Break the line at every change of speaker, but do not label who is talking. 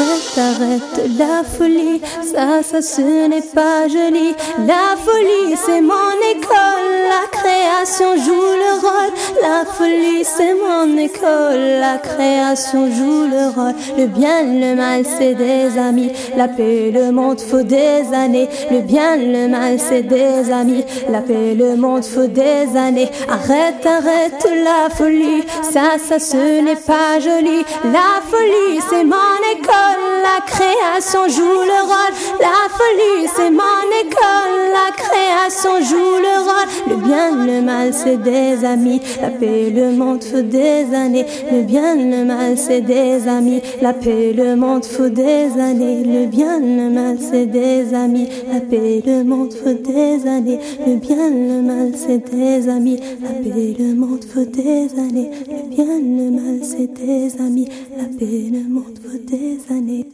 Arrête, arrête la folie, ça, ça, ce n'est pas joli. La folie, c'est mon école, la création joue le rôle. La folie, c'est mon école, la création joue le rôle. Le bien, le mal, c'est des amis. La paix, le monde, faut des années. Le bien, le mal, c'est des amis. La paix, le monde, faut des années. Arrête, arrête la folie, ça, ça, ce n'est pas joli. La folie, c'est mon la création joue le rôle. La folie, c'est mon école, la création joue le rôle. Le bien, le mal, c'est des amis. La paix, le monde, faut des années. Le bien, le mal, c'est des amis. La paix, le monde, faut des années. Le bien, le mal, c'est des amis. La paix, le monde, faut des années. Le bien, le mal, c'est des amis. La paix, le monde, faut des années. Le bien, le mal, c'est des amis. La paix, le monde, faut des années.